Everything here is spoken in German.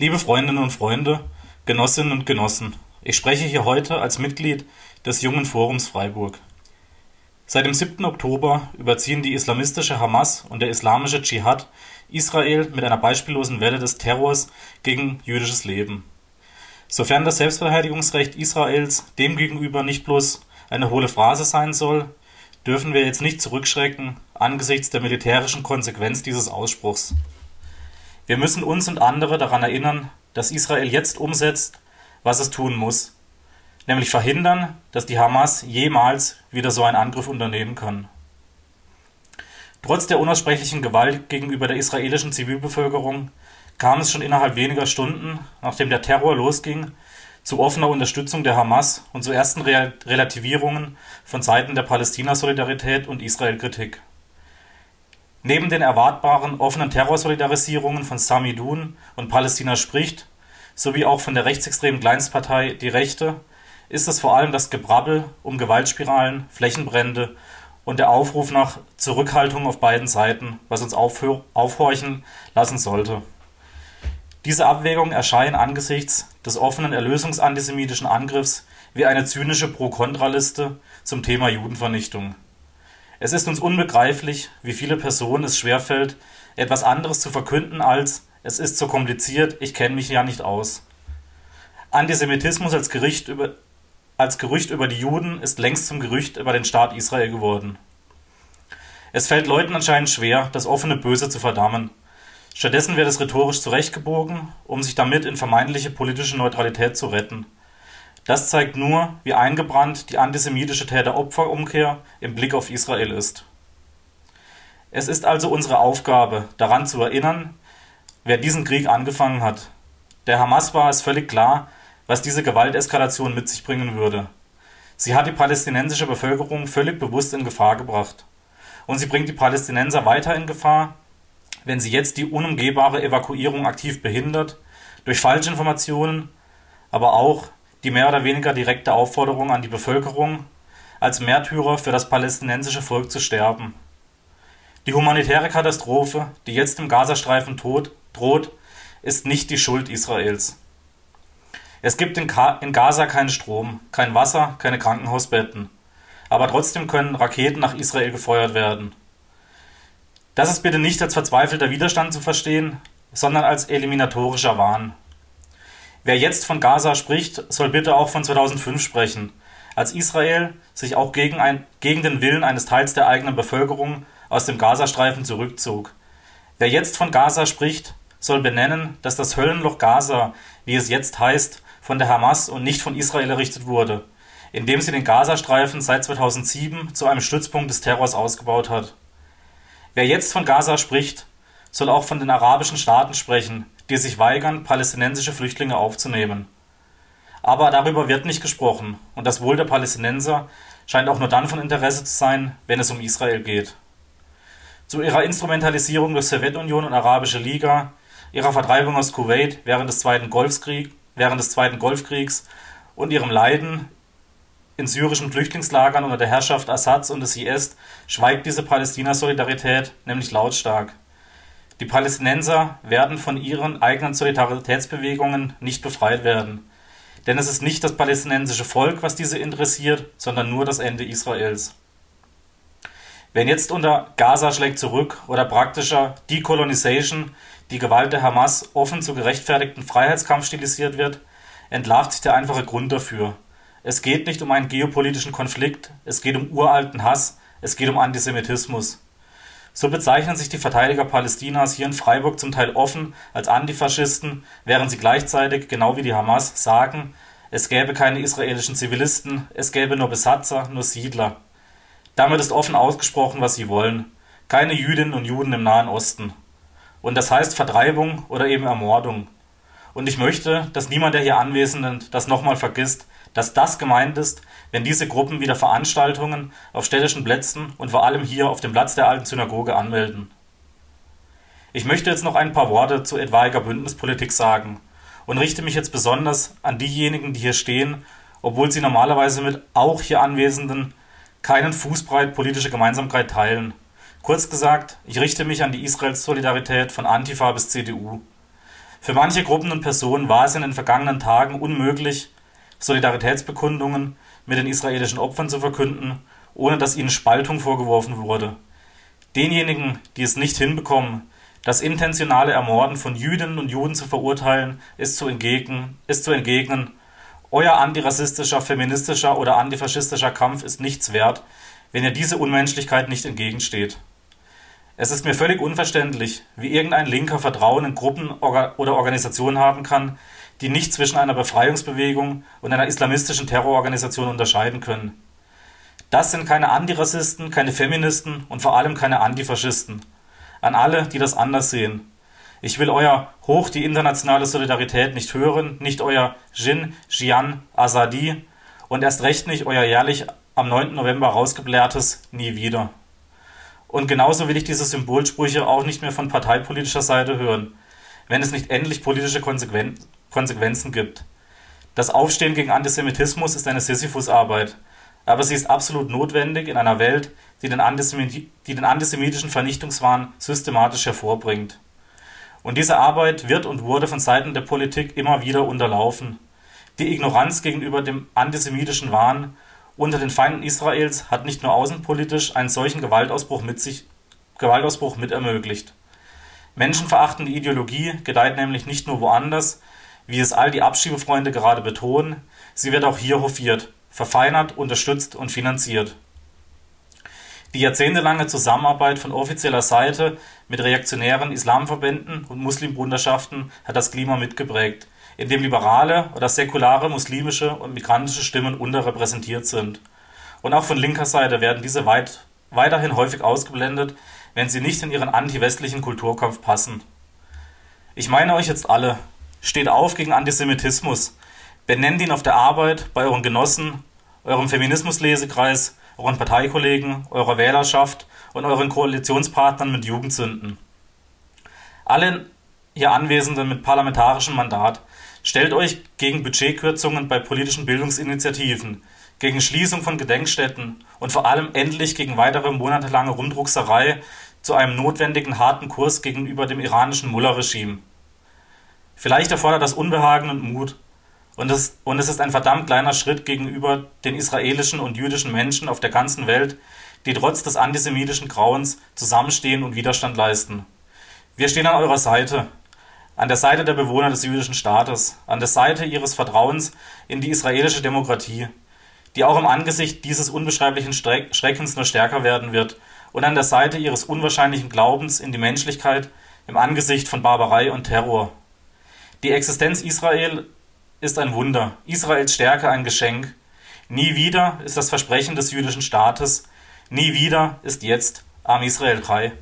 Liebe Freundinnen und Freunde, Genossinnen und Genossen, ich spreche hier heute als Mitglied des Jungen Forums Freiburg. Seit dem 7. Oktober überziehen die islamistische Hamas und der islamische Dschihad Israel mit einer beispiellosen Welle des Terrors gegen jüdisches Leben. Sofern das Selbstverteidigungsrecht Israels demgegenüber nicht bloß eine hohle Phrase sein soll, dürfen wir jetzt nicht zurückschrecken angesichts der militärischen Konsequenz dieses Ausspruchs. Wir müssen uns und andere daran erinnern, dass Israel jetzt umsetzt, was es tun muss, nämlich verhindern, dass die Hamas jemals wieder so einen Angriff unternehmen kann. Trotz der unaussprechlichen Gewalt gegenüber der israelischen Zivilbevölkerung kam es schon innerhalb weniger Stunden, nachdem der Terror losging, zu offener Unterstützung der Hamas und zu ersten Relativierungen von Seiten der Palästina-Solidarität und Israel-Kritik. Neben den erwartbaren offenen Terrorsolidarisierungen von Sami Dun und Palästina spricht, sowie auch von der rechtsextremen Kleinstpartei Die Rechte, ist es vor allem das Gebrabbel um Gewaltspiralen, Flächenbrände und der Aufruf nach Zurückhaltung auf beiden Seiten, was uns aufhorchen lassen sollte. Diese Abwägungen erscheinen angesichts des offenen erlösungsantisemitischen Angriffs wie eine zynische Pro-Kontra-Liste zum Thema Judenvernichtung. Es ist uns unbegreiflich, wie viele Personen es schwerfällt, etwas anderes zu verkünden als es ist so kompliziert, ich kenne mich ja nicht aus. Antisemitismus als, Gericht über, als Gerücht über die Juden ist längst zum Gerücht über den Staat Israel geworden. Es fällt Leuten anscheinend schwer, das offene Böse zu verdammen. Stattdessen wird es rhetorisch zurechtgebogen, um sich damit in vermeintliche politische Neutralität zu retten. Das zeigt nur, wie eingebrannt die antisemitische Täter-Opfer-Umkehr im Blick auf Israel ist. Es ist also unsere Aufgabe, daran zu erinnern, wer diesen Krieg angefangen hat. Der Hamas war es völlig klar, was diese Gewalteskalation mit sich bringen würde. Sie hat die palästinensische Bevölkerung völlig bewusst in Gefahr gebracht. Und sie bringt die Palästinenser weiter in Gefahr, wenn sie jetzt die unumgehbare Evakuierung aktiv behindert, durch Falschinformationen, aber auch die mehr oder weniger direkte Aufforderung an die Bevölkerung, als Märtyrer für das palästinensische Volk zu sterben. Die humanitäre Katastrophe, die jetzt im Gazastreifen tot, droht, ist nicht die Schuld Israels. Es gibt in, in Gaza keinen Strom, kein Wasser, keine Krankenhausbetten. Aber trotzdem können Raketen nach Israel gefeuert werden. Das ist bitte nicht als verzweifelter Widerstand zu verstehen, sondern als eliminatorischer Wahn. Wer jetzt von Gaza spricht, soll bitte auch von 2005 sprechen, als Israel sich auch gegen, ein, gegen den Willen eines Teils der eigenen Bevölkerung aus dem Gazastreifen zurückzog. Wer jetzt von Gaza spricht, soll benennen, dass das Höllenloch Gaza, wie es jetzt heißt, von der Hamas und nicht von Israel errichtet wurde, indem sie den Gazastreifen seit 2007 zu einem Stützpunkt des Terrors ausgebaut hat. Wer jetzt von Gaza spricht, soll auch von den arabischen Staaten sprechen, die sich weigern, palästinensische Flüchtlinge aufzunehmen. Aber darüber wird nicht gesprochen, und das Wohl der Palästinenser scheint auch nur dann von Interesse zu sein, wenn es um Israel geht. Zu ihrer Instrumentalisierung durch Sowjetunion und Arabische Liga, ihrer Vertreibung aus Kuwait während des Zweiten, Golfkrieg, während des Zweiten Golfkriegs und ihrem Leiden in syrischen Flüchtlingslagern unter der Herrschaft Assads und des IS schweigt diese Palästina-Solidarität nämlich lautstark. Die Palästinenser werden von ihren eigenen Solidaritätsbewegungen nicht befreit werden. Denn es ist nicht das palästinensische Volk, was diese interessiert, sondern nur das Ende Israels. Wenn jetzt unter Gaza schlägt zurück oder praktischer Decolonization die Gewalt der Hamas offen zu gerechtfertigten Freiheitskampf stilisiert wird, entlarvt sich der einfache Grund dafür. Es geht nicht um einen geopolitischen Konflikt, es geht um uralten Hass, es geht um Antisemitismus. So bezeichnen sich die Verteidiger Palästinas hier in Freiburg zum Teil offen als Antifaschisten, während sie gleichzeitig, genau wie die Hamas, sagen, es gäbe keine israelischen Zivilisten, es gäbe nur Besatzer, nur Siedler. Damit ist offen ausgesprochen, was sie wollen. Keine Jüdinnen und Juden im Nahen Osten. Und das heißt Vertreibung oder eben Ermordung. Und ich möchte, dass niemand der hier Anwesenden das nochmal vergisst, dass das gemeint ist, wenn diese Gruppen wieder Veranstaltungen auf städtischen Plätzen und vor allem hier auf dem Platz der alten Synagoge anmelden. Ich möchte jetzt noch ein paar Worte zu etwaiger Bündnispolitik sagen und richte mich jetzt besonders an diejenigen, die hier stehen, obwohl sie normalerweise mit auch hier Anwesenden keinen Fußbreit politische Gemeinsamkeit teilen. Kurz gesagt, ich richte mich an die Israels Solidarität von Antifa bis CDU. Für manche Gruppen und Personen war es in den vergangenen Tagen unmöglich, Solidaritätsbekundungen mit den israelischen Opfern zu verkünden, ohne dass ihnen Spaltung vorgeworfen wurde. Denjenigen, die es nicht hinbekommen, das intentionale Ermorden von Jüdinnen und Juden zu verurteilen, ist zu entgegnen, ist zu entgegnen euer antirassistischer, feministischer oder antifaschistischer Kampf ist nichts wert, wenn ihr diese Unmenschlichkeit nicht entgegensteht. Es ist mir völlig unverständlich, wie irgendein Linker Vertrauen in Gruppen oder Organisationen haben kann, die nicht zwischen einer Befreiungsbewegung und einer islamistischen Terrororganisation unterscheiden können. Das sind keine Antirassisten, keine Feministen und vor allem keine Antifaschisten. An alle, die das anders sehen. Ich will euer Hoch die internationale Solidarität nicht hören, nicht euer Jin, Jian, Azadi und erst recht nicht euer jährlich am 9. November rausgeblärtes Nie wieder. Und genauso will ich diese Symbolsprüche auch nicht mehr von parteipolitischer Seite hören, wenn es nicht endlich politische Konsequen Konsequenzen gibt. Das Aufstehen gegen Antisemitismus ist eine Sisyphusarbeit, aber sie ist absolut notwendig in einer Welt, die den, die den antisemitischen Vernichtungswahn systematisch hervorbringt. Und diese Arbeit wird und wurde von Seiten der Politik immer wieder unterlaufen. Die Ignoranz gegenüber dem antisemitischen Wahn unter den Feinden Israels hat nicht nur außenpolitisch einen solchen Gewaltausbruch mit sich Gewaltausbruch mit ermöglicht. Menschenverachtende Ideologie gedeiht nämlich nicht nur woanders, wie es all die Abschiebefreunde gerade betonen, sie wird auch hier hofiert, verfeinert, unterstützt und finanziert. Die jahrzehntelange Zusammenarbeit von offizieller Seite mit reaktionären Islamverbänden und Muslimbruderschaften hat das Klima mitgeprägt, in dem liberale oder säkulare muslimische und migrantische Stimmen unterrepräsentiert sind. Und auch von linker Seite werden diese weit, weiterhin häufig ausgeblendet, wenn sie nicht in ihren anti-westlichen Kulturkampf passen. Ich meine euch jetzt alle, steht auf gegen Antisemitismus, benennt ihn auf der Arbeit, bei euren Genossen, eurem Feminismuslesekreis, euren Parteikollegen, eurer Wählerschaft und euren Koalitionspartnern mit Jugendsünden. Allen hier Anwesenden mit parlamentarischem Mandat, stellt euch gegen Budgetkürzungen bei politischen Bildungsinitiativen, gegen Schließung von Gedenkstätten und vor allem endlich gegen weitere monatelange Rumdruckserei zu einem notwendigen harten Kurs gegenüber dem iranischen Mullah-Regime. Vielleicht erfordert das Unbehagen und Mut, und es, und es ist ein verdammt kleiner Schritt gegenüber den israelischen und jüdischen Menschen auf der ganzen Welt, die trotz des antisemitischen Grauens zusammenstehen und Widerstand leisten. Wir stehen an eurer Seite, an der Seite der Bewohner des jüdischen Staates, an der Seite ihres Vertrauens in die israelische Demokratie, die auch im Angesicht dieses unbeschreiblichen Schreckens nur stärker werden wird, und an der Seite ihres unwahrscheinlichen Glaubens in die Menschlichkeit im Angesicht von Barbarei und Terror. Die Existenz Israel ist ein Wunder, Israels Stärke ein Geschenk. Nie wieder ist das Versprechen des jüdischen Staates, nie wieder ist jetzt Am Israel Chai.